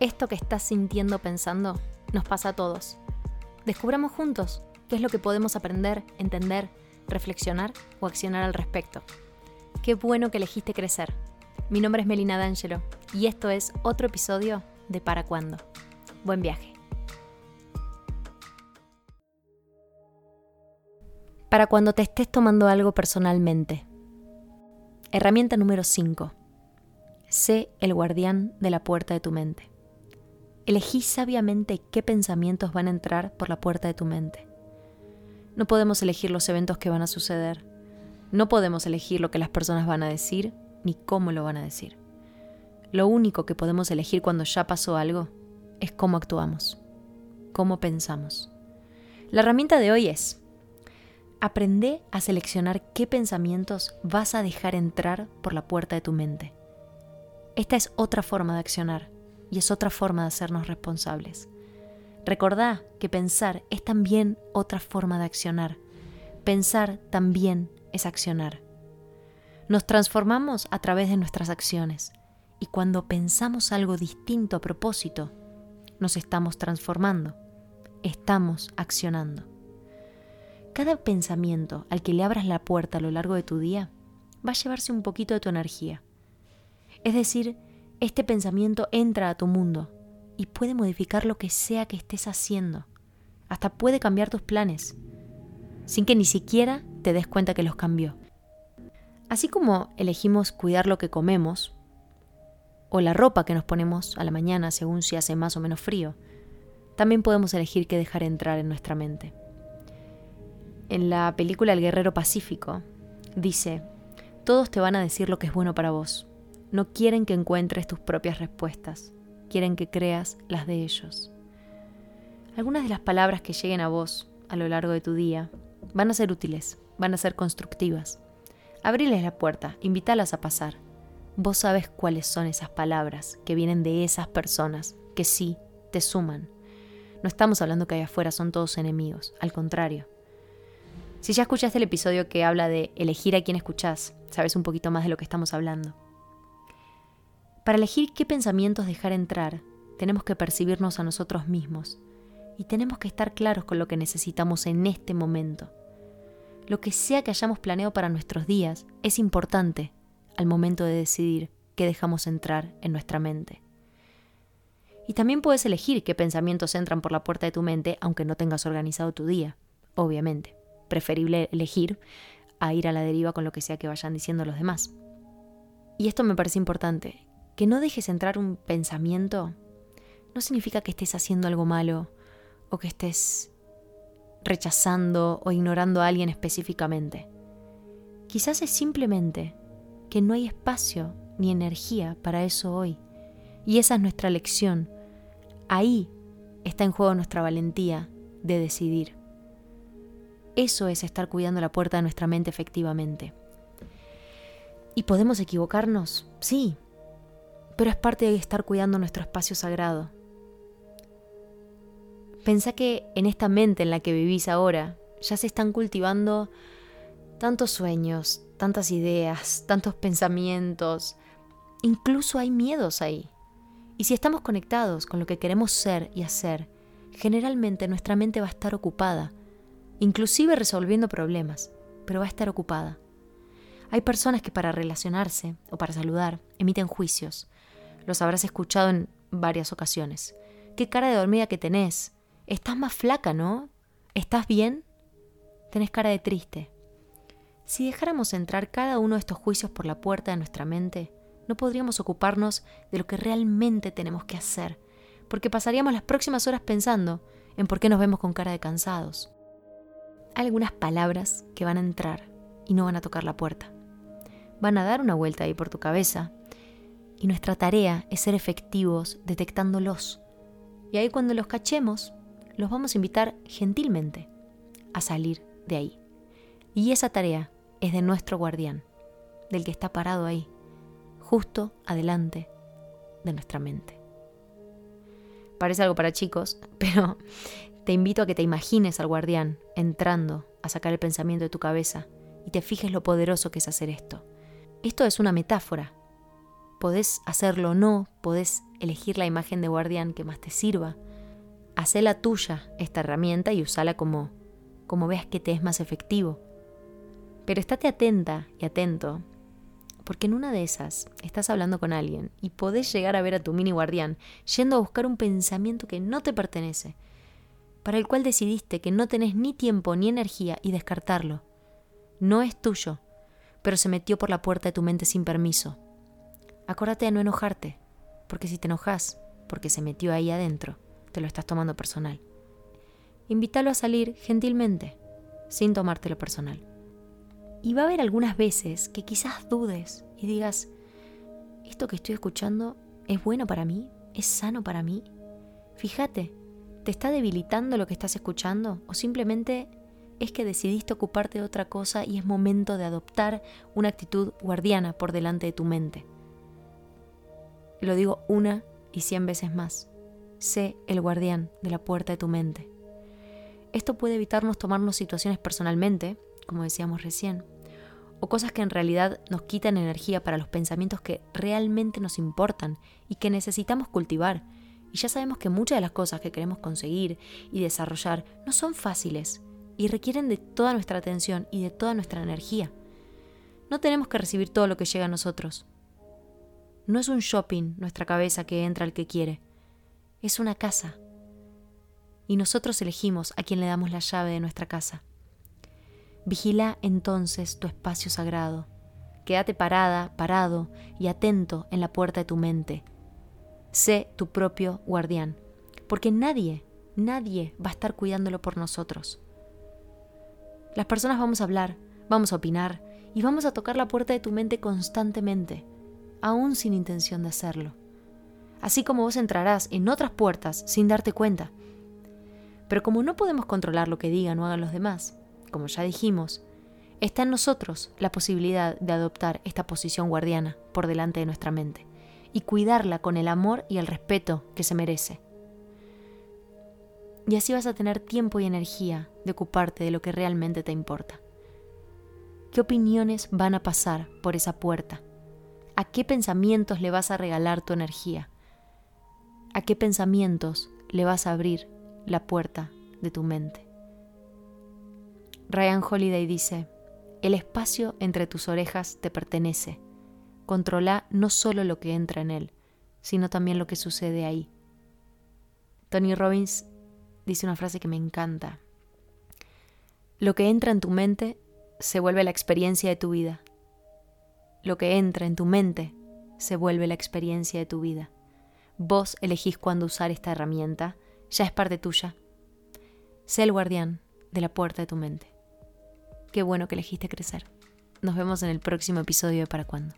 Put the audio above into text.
Esto que estás sintiendo pensando nos pasa a todos. Descubramos juntos qué es lo que podemos aprender, entender, reflexionar o accionar al respecto. Qué bueno que elegiste crecer. Mi nombre es Melina D'Angelo y esto es otro episodio de Para Cuándo. Buen viaje. Para cuando te estés tomando algo personalmente. Herramienta número 5. Sé el guardián de la puerta de tu mente. Elegí sabiamente qué pensamientos van a entrar por la puerta de tu mente. No podemos elegir los eventos que van a suceder. No podemos elegir lo que las personas van a decir ni cómo lo van a decir. Lo único que podemos elegir cuando ya pasó algo es cómo actuamos, cómo pensamos. La herramienta de hoy es, aprende a seleccionar qué pensamientos vas a dejar entrar por la puerta de tu mente. Esta es otra forma de accionar y es otra forma de hacernos responsables. Recordá que pensar es también otra forma de accionar. Pensar también es accionar. Nos transformamos a través de nuestras acciones y cuando pensamos algo distinto a propósito, nos estamos transformando, estamos accionando. Cada pensamiento al que le abras la puerta a lo largo de tu día va a llevarse un poquito de tu energía. Es decir, este pensamiento entra a tu mundo y puede modificar lo que sea que estés haciendo. Hasta puede cambiar tus planes, sin que ni siquiera te des cuenta que los cambió. Así como elegimos cuidar lo que comemos, o la ropa que nos ponemos a la mañana según si hace más o menos frío, también podemos elegir qué dejar entrar en nuestra mente. En la película El Guerrero Pacífico dice, todos te van a decir lo que es bueno para vos, no quieren que encuentres tus propias respuestas, quieren que creas las de ellos. Algunas de las palabras que lleguen a vos a lo largo de tu día van a ser útiles, van a ser constructivas. Abriles la puerta, invítalas a pasar. Vos sabes cuáles son esas palabras que vienen de esas personas que sí te suman. No estamos hablando que allá afuera son todos enemigos, al contrario. Si ya escuchaste el episodio que habla de elegir a quién escuchás, sabes un poquito más de lo que estamos hablando. Para elegir qué pensamientos dejar entrar, tenemos que percibirnos a nosotros mismos y tenemos que estar claros con lo que necesitamos en este momento. Lo que sea que hayamos planeado para nuestros días es importante al momento de decidir qué dejamos entrar en nuestra mente. Y también puedes elegir qué pensamientos entran por la puerta de tu mente aunque no tengas organizado tu día, obviamente. Preferible elegir a ir a la deriva con lo que sea que vayan diciendo los demás. Y esto me parece importante, que no dejes entrar un pensamiento no significa que estés haciendo algo malo o que estés rechazando o ignorando a alguien específicamente. Quizás es simplemente que no hay espacio ni energía para eso hoy. Y esa es nuestra lección. Ahí está en juego nuestra valentía de decidir. Eso es estar cuidando la puerta de nuestra mente efectivamente. ¿Y podemos equivocarnos? Sí, pero es parte de estar cuidando nuestro espacio sagrado. Pensá que en esta mente en la que vivís ahora ya se están cultivando tantos sueños, tantas ideas, tantos pensamientos, incluso hay miedos ahí. Y si estamos conectados con lo que queremos ser y hacer, generalmente nuestra mente va a estar ocupada, inclusive resolviendo problemas, pero va a estar ocupada. Hay personas que para relacionarse o para saludar emiten juicios, los habrás escuchado en varias ocasiones. ¿Qué cara de dormida que tenés? Estás más flaca, ¿no? ¿Estás bien? Tenés cara de triste. Si dejáramos entrar cada uno de estos juicios por la puerta de nuestra mente, no podríamos ocuparnos de lo que realmente tenemos que hacer, porque pasaríamos las próximas horas pensando en por qué nos vemos con cara de cansados. Hay algunas palabras que van a entrar y no van a tocar la puerta. Van a dar una vuelta ahí por tu cabeza y nuestra tarea es ser efectivos detectándolos. Y ahí cuando los cachemos, los vamos a invitar gentilmente a salir de ahí. Y esa tarea es de nuestro guardián, del que está parado ahí, justo adelante de nuestra mente. Parece algo para chicos, pero te invito a que te imagines al guardián entrando a sacar el pensamiento de tu cabeza y te fijes lo poderoso que es hacer esto. Esto es una metáfora Podés hacerlo o no, podés elegir la imagen de guardián que más te sirva. Hacé la tuya esta herramienta y usala como, como veas que te es más efectivo. Pero estate atenta y atento, porque en una de esas estás hablando con alguien y podés llegar a ver a tu mini guardián yendo a buscar un pensamiento que no te pertenece, para el cual decidiste que no tenés ni tiempo ni energía y descartarlo. No es tuyo, pero se metió por la puerta de tu mente sin permiso. Acuérdate de no enojarte, porque si te enojas, porque se metió ahí adentro, te lo estás tomando personal. Invítalo a salir gentilmente, sin tomártelo personal. Y va a haber algunas veces que quizás dudes y digas, ¿esto que estoy escuchando es bueno para mí? ¿Es sano para mí? Fíjate, ¿te está debilitando lo que estás escuchando? ¿O simplemente es que decidiste ocuparte de otra cosa y es momento de adoptar una actitud guardiana por delante de tu mente? Lo digo una y cien veces más. Sé el guardián de la puerta de tu mente. Esto puede evitarnos tomarnos situaciones personalmente, como decíamos recién, o cosas que en realidad nos quitan energía para los pensamientos que realmente nos importan y que necesitamos cultivar. Y ya sabemos que muchas de las cosas que queremos conseguir y desarrollar no son fáciles y requieren de toda nuestra atención y de toda nuestra energía. No tenemos que recibir todo lo que llega a nosotros. No es un shopping nuestra cabeza que entra al que quiere es una casa. Y nosotros elegimos a quien le damos la llave de nuestra casa. Vigila entonces tu espacio sagrado. Quédate parada, parado y atento en la puerta de tu mente. Sé tu propio guardián, porque nadie, nadie va a estar cuidándolo por nosotros. Las personas vamos a hablar, vamos a opinar y vamos a tocar la puerta de tu mente constantemente, aún sin intención de hacerlo así como vos entrarás en otras puertas sin darte cuenta. Pero como no podemos controlar lo que digan o hagan los demás, como ya dijimos, está en nosotros la posibilidad de adoptar esta posición guardiana por delante de nuestra mente y cuidarla con el amor y el respeto que se merece. Y así vas a tener tiempo y energía de ocuparte de lo que realmente te importa. ¿Qué opiniones van a pasar por esa puerta? ¿A qué pensamientos le vas a regalar tu energía? a qué pensamientos le vas a abrir la puerta de tu mente. Ryan Holiday dice, el espacio entre tus orejas te pertenece. Controla no solo lo que entra en él, sino también lo que sucede ahí. Tony Robbins dice una frase que me encanta. Lo que entra en tu mente se vuelve la experiencia de tu vida. Lo que entra en tu mente se vuelve la experiencia de tu vida. Vos elegís cuándo usar esta herramienta, ya es parte tuya. Sé el guardián de la puerta de tu mente. Qué bueno que elegiste crecer. Nos vemos en el próximo episodio de Para Cuándo.